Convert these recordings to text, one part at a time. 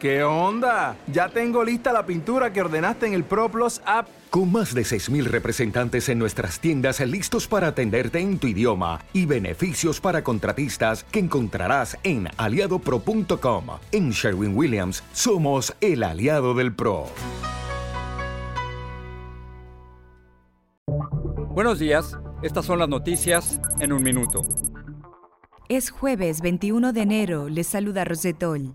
¿Qué onda? Ya tengo lista la pintura que ordenaste en el ProPlus app. Con más de 6.000 representantes en nuestras tiendas listos para atenderte en tu idioma y beneficios para contratistas que encontrarás en aliadopro.com. En Sherwin Williams somos el aliado del PRO. Buenos días, estas son las noticias en un minuto. Es jueves 21 de enero, les saluda Rosetol.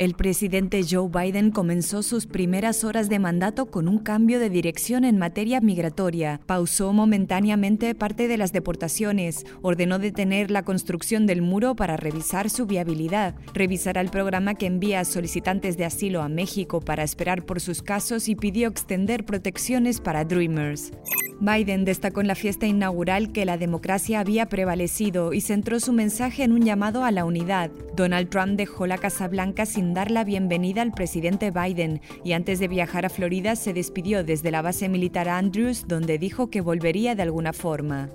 El presidente Joe Biden comenzó sus primeras horas de mandato con un cambio de dirección en materia migratoria. Pausó momentáneamente parte de las deportaciones, ordenó detener la construcción del muro para revisar su viabilidad, revisará el programa que envía solicitantes de asilo a México para esperar por sus casos y pidió extender protecciones para Dreamers. Biden destacó en la fiesta inaugural que la democracia había prevalecido y centró su mensaje en un llamado a la unidad. Donald Trump dejó la Casa Blanca sin dar la bienvenida al presidente Biden y antes de viajar a Florida se despidió desde la base militar Andrews donde dijo que volvería de alguna forma.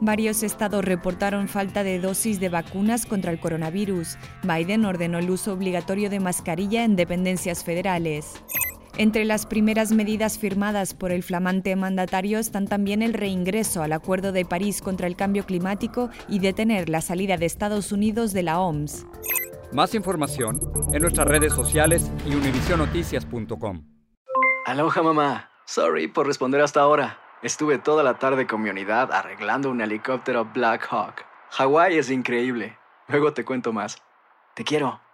Varios estados reportaron falta de dosis de vacunas contra el coronavirus. Biden ordenó el uso obligatorio de mascarilla en dependencias federales. Entre las primeras medidas firmadas por el flamante mandatario están también el reingreso al Acuerdo de París contra el cambio climático y detener la salida de Estados Unidos de la OMS. Más información en nuestras redes sociales y univisionoticias.com. Aloha mamá. Sorry por responder hasta ahora. Estuve toda la tarde con mi unidad arreglando un helicóptero Black Hawk. Hawái es increíble. Luego te cuento más. Te quiero.